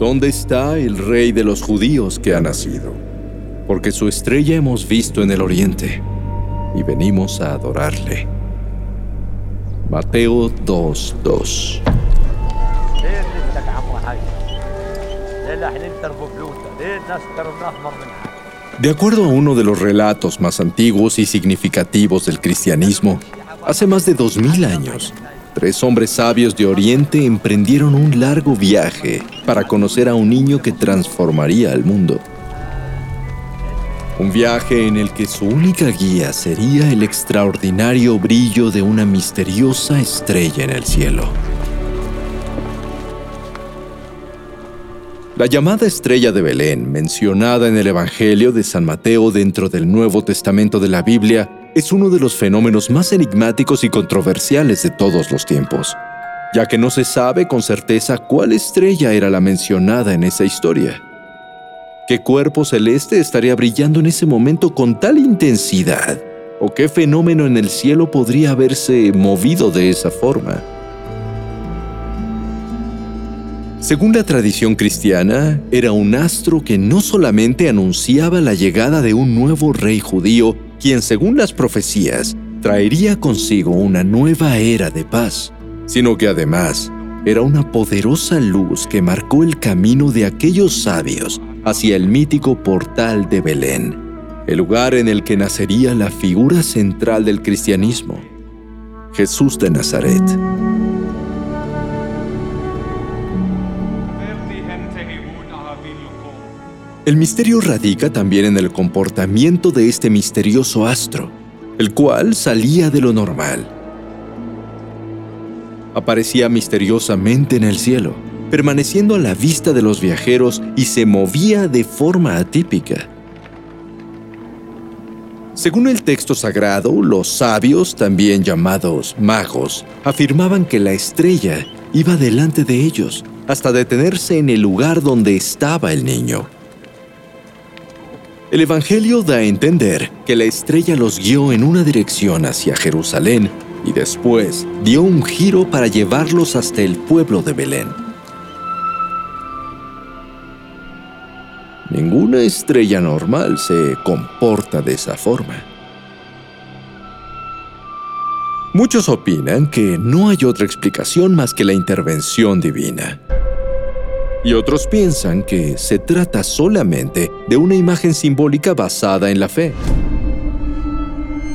¿Dónde está el rey de los judíos que ha nacido? Porque su estrella hemos visto en el oriente y venimos a adorarle. Mateo 2:2 De acuerdo a uno de los relatos más antiguos y significativos del cristianismo, hace más de dos mil años, Tres hombres sabios de Oriente emprendieron un largo viaje para conocer a un niño que transformaría al mundo. Un viaje en el que su única guía sería el extraordinario brillo de una misteriosa estrella en el cielo. La llamada estrella de Belén, mencionada en el Evangelio de San Mateo dentro del Nuevo Testamento de la Biblia, es uno de los fenómenos más enigmáticos y controversiales de todos los tiempos, ya que no se sabe con certeza cuál estrella era la mencionada en esa historia. ¿Qué cuerpo celeste estaría brillando en ese momento con tal intensidad? ¿O qué fenómeno en el cielo podría haberse movido de esa forma? Según la tradición cristiana, era un astro que no solamente anunciaba la llegada de un nuevo rey judío, quien según las profecías traería consigo una nueva era de paz, sino que además era una poderosa luz que marcó el camino de aquellos sabios hacia el mítico portal de Belén, el lugar en el que nacería la figura central del cristianismo, Jesús de Nazaret. El misterio radica también en el comportamiento de este misterioso astro, el cual salía de lo normal. Aparecía misteriosamente en el cielo, permaneciendo a la vista de los viajeros y se movía de forma atípica. Según el texto sagrado, los sabios, también llamados magos, afirmaban que la estrella iba delante de ellos hasta detenerse en el lugar donde estaba el niño. El Evangelio da a entender que la estrella los guió en una dirección hacia Jerusalén y después dio un giro para llevarlos hasta el pueblo de Belén. Ninguna estrella normal se comporta de esa forma. Muchos opinan que no hay otra explicación más que la intervención divina y otros piensan que se trata solamente de una imagen simbólica basada en la fe.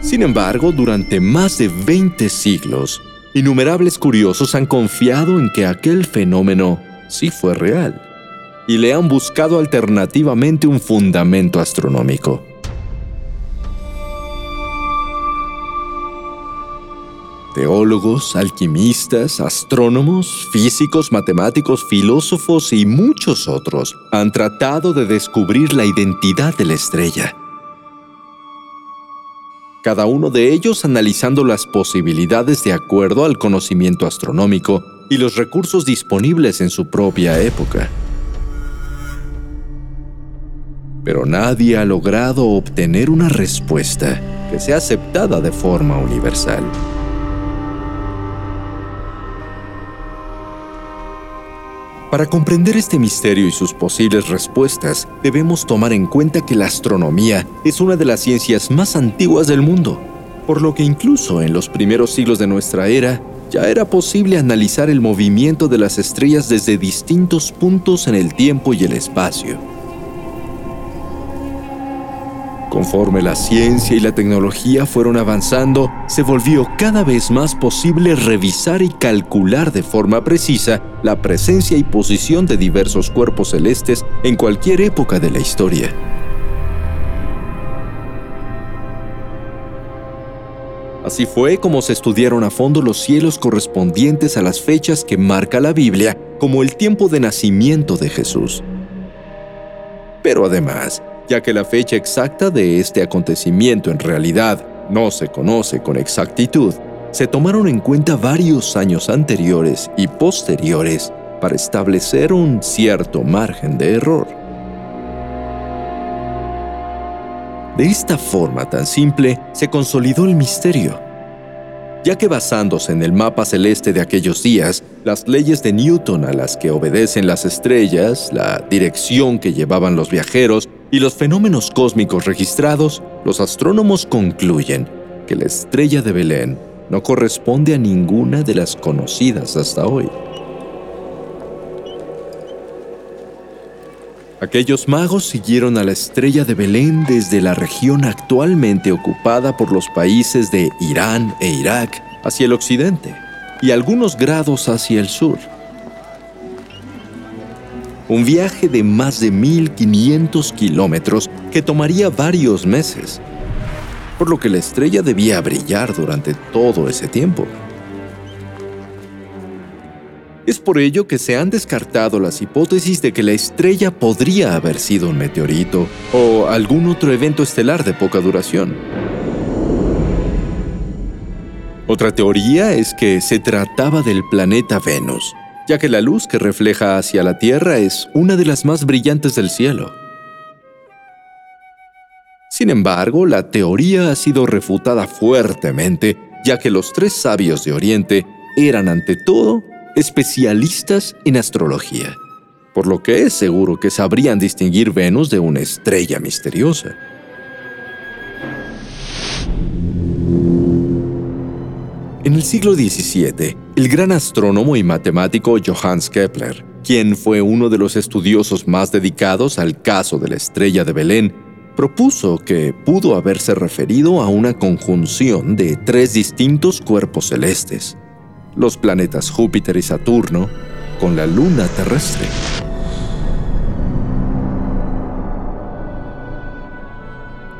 Sin embargo, durante más de 20 siglos, innumerables curiosos han confiado en que aquel fenómeno sí fue real y le han buscado alternativamente un fundamento astronómico. Teólogos, alquimistas, astrónomos, físicos, matemáticos, filósofos y muchos otros han tratado de descubrir la identidad de la estrella. Cada uno de ellos analizando las posibilidades de acuerdo al conocimiento astronómico y los recursos disponibles en su propia época. Pero nadie ha logrado obtener una respuesta que sea aceptada de forma universal. Para comprender este misterio y sus posibles respuestas, debemos tomar en cuenta que la astronomía es una de las ciencias más antiguas del mundo, por lo que incluso en los primeros siglos de nuestra era ya era posible analizar el movimiento de las estrellas desde distintos puntos en el tiempo y el espacio. Conforme la ciencia y la tecnología fueron avanzando, se volvió cada vez más posible revisar y calcular de forma precisa la presencia y posición de diversos cuerpos celestes en cualquier época de la historia. Así fue como se estudiaron a fondo los cielos correspondientes a las fechas que marca la Biblia como el tiempo de nacimiento de Jesús. Pero además, ya que la fecha exacta de este acontecimiento en realidad no se conoce con exactitud, se tomaron en cuenta varios años anteriores y posteriores para establecer un cierto margen de error. De esta forma tan simple se consolidó el misterio, ya que basándose en el mapa celeste de aquellos días, las leyes de Newton a las que obedecen las estrellas, la dirección que llevaban los viajeros y los fenómenos cósmicos registrados, los astrónomos concluyen que la estrella de Belén no corresponde a ninguna de las conocidas hasta hoy. Aquellos magos siguieron a la estrella de Belén desde la región actualmente ocupada por los países de Irán e Irak hacia el occidente y algunos grados hacia el sur. Un viaje de más de 1500 kilómetros que tomaría varios meses, por lo que la estrella debía brillar durante todo ese tiempo. Es por ello que se han descartado las hipótesis de que la estrella podría haber sido un meteorito o algún otro evento estelar de poca duración. Otra teoría es que se trataba del planeta Venus, ya que la luz que refleja hacia la Tierra es una de las más brillantes del cielo. Sin embargo, la teoría ha sido refutada fuertemente, ya que los tres sabios de Oriente eran ante todo especialistas en astrología, por lo que es seguro que sabrían distinguir Venus de una estrella misteriosa. El siglo XVII, el gran astrónomo y matemático Johannes Kepler, quien fue uno de los estudiosos más dedicados al caso de la estrella de Belén, propuso que pudo haberse referido a una conjunción de tres distintos cuerpos celestes, los planetas Júpiter y Saturno con la luna terrestre.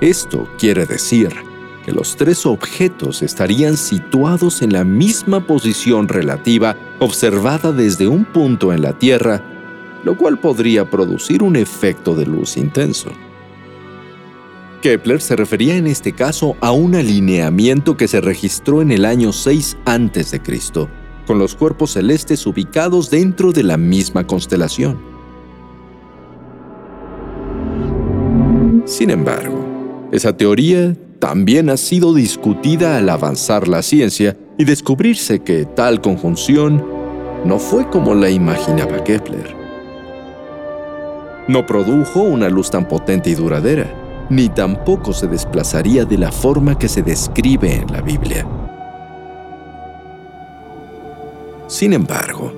Esto quiere decir que los tres objetos estarían situados en la misma posición relativa observada desde un punto en la Tierra, lo cual podría producir un efecto de luz intenso. Kepler se refería en este caso a un alineamiento que se registró en el año 6 a.C., con los cuerpos celestes ubicados dentro de la misma constelación. Sin embargo, esa teoría también ha sido discutida al avanzar la ciencia y descubrirse que tal conjunción no fue como la imaginaba Kepler. No produjo una luz tan potente y duradera ni tampoco se desplazaría de la forma que se describe en la Biblia. Sin embargo,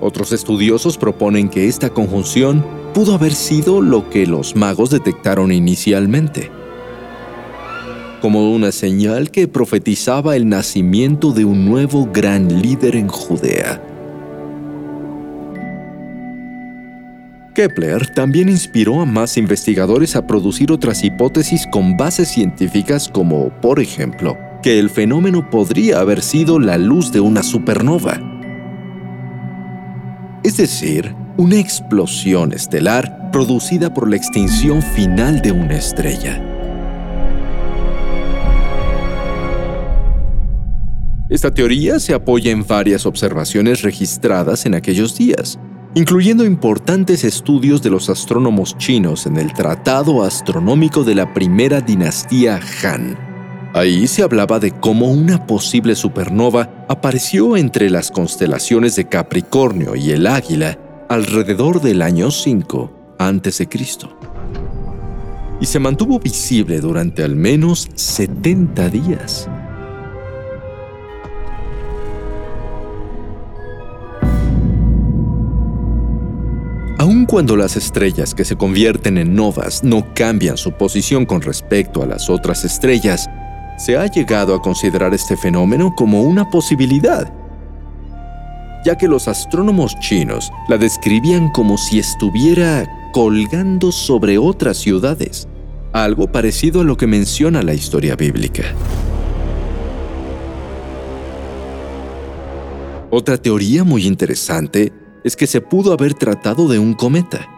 otros estudiosos proponen que esta conjunción pudo haber sido lo que los magos detectaron inicialmente, como una señal que profetizaba el nacimiento de un nuevo gran líder en Judea Kepler también inspiró a más investigadores a producir otras hipótesis con bases científicas como, por ejemplo, que el fenómeno podría haber sido la luz de una supernova. Es decir, una explosión estelar producida por la extinción final de una estrella. Esta teoría se apoya en varias observaciones registradas en aquellos días, incluyendo importantes estudios de los astrónomos chinos en el Tratado Astronómico de la Primera Dinastía Han. Ahí se hablaba de cómo una posible supernova apareció entre las constelaciones de Capricornio y el Águila alrededor del año 5 a.C. y se mantuvo visible durante al menos 70 días. Aun cuando las estrellas que se convierten en novas no cambian su posición con respecto a las otras estrellas, se ha llegado a considerar este fenómeno como una posibilidad, ya que los astrónomos chinos la describían como si estuviera colgando sobre otras ciudades, algo parecido a lo que menciona la historia bíblica. Otra teoría muy interesante es que se pudo haber tratado de un cometa.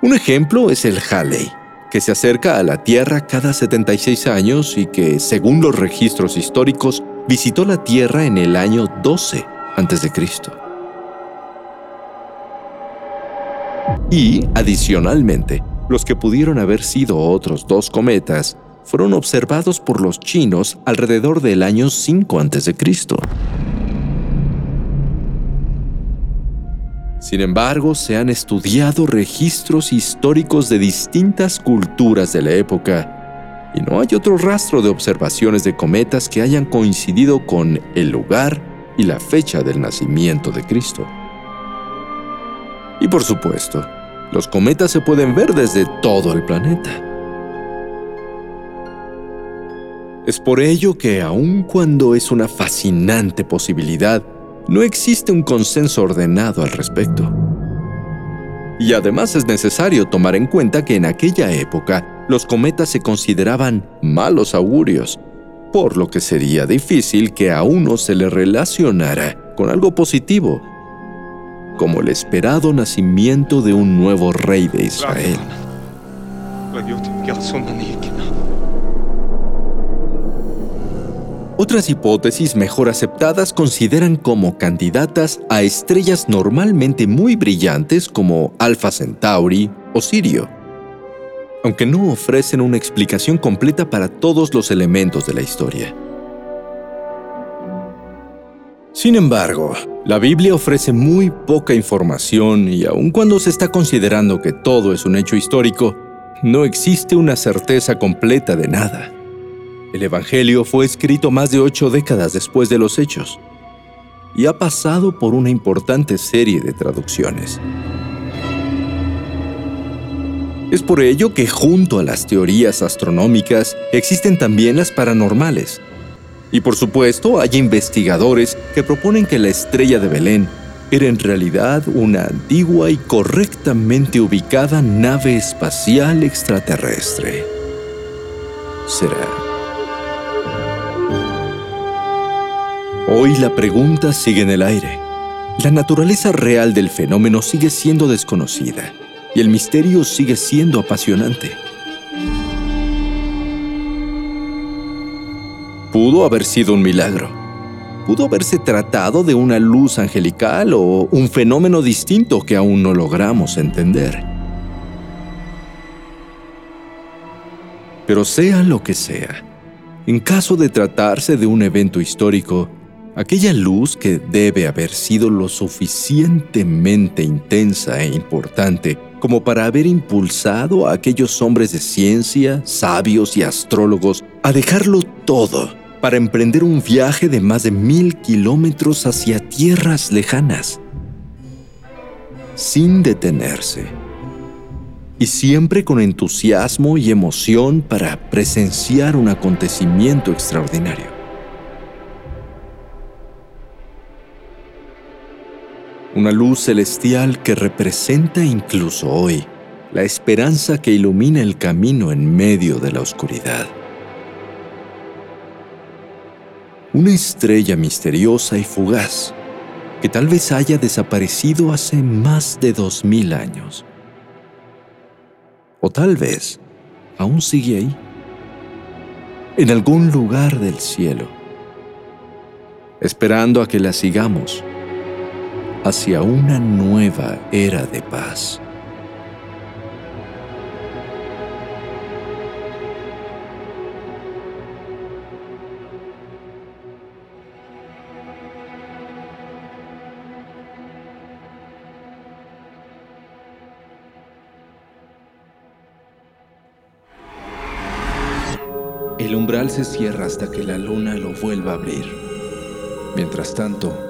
Un ejemplo es el Halley, que se acerca a la Tierra cada 76 años y que, según los registros históricos, visitó la Tierra en el año 12 a.C. Y, adicionalmente, los que pudieron haber sido otros dos cometas fueron observados por los chinos alrededor del año 5 a.C. Sin embargo, se han estudiado registros históricos de distintas culturas de la época y no hay otro rastro de observaciones de cometas que hayan coincidido con el lugar y la fecha del nacimiento de Cristo. Y por supuesto, los cometas se pueden ver desde todo el planeta. Es por ello que aun cuando es una fascinante posibilidad, no existe un consenso ordenado al respecto. Y además es necesario tomar en cuenta que en aquella época los cometas se consideraban malos augurios, por lo que sería difícil que a uno se le relacionara con algo positivo, como el esperado nacimiento de un nuevo rey de Israel. Otras hipótesis mejor aceptadas consideran como candidatas a estrellas normalmente muy brillantes como Alpha Centauri o Sirio, aunque no ofrecen una explicación completa para todos los elementos de la historia. Sin embargo, la Biblia ofrece muy poca información y aun cuando se está considerando que todo es un hecho histórico, no existe una certeza completa de nada. El Evangelio fue escrito más de ocho décadas después de los hechos y ha pasado por una importante serie de traducciones. Es por ello que junto a las teorías astronómicas existen también las paranormales. Y por supuesto hay investigadores que proponen que la estrella de Belén era en realidad una antigua y correctamente ubicada nave espacial extraterrestre. ¿Será? Hoy la pregunta sigue en el aire. La naturaleza real del fenómeno sigue siendo desconocida y el misterio sigue siendo apasionante. Pudo haber sido un milagro. Pudo haberse tratado de una luz angelical o un fenómeno distinto que aún no logramos entender. Pero sea lo que sea, en caso de tratarse de un evento histórico, aquella luz que debe haber sido lo suficientemente intensa e importante como para haber impulsado a aquellos hombres de ciencia, sabios y astrólogos a dejarlo todo para emprender un viaje de más de mil kilómetros hacia tierras lejanas, sin detenerse, y siempre con entusiasmo y emoción para presenciar un acontecimiento extraordinario. Una luz celestial que representa incluso hoy la esperanza que ilumina el camino en medio de la oscuridad. Una estrella misteriosa y fugaz que tal vez haya desaparecido hace más de dos mil años. O tal vez aún sigue ahí, en algún lugar del cielo, esperando a que la sigamos hacia una nueva era de paz. El umbral se cierra hasta que la luna lo vuelva a abrir. Mientras tanto,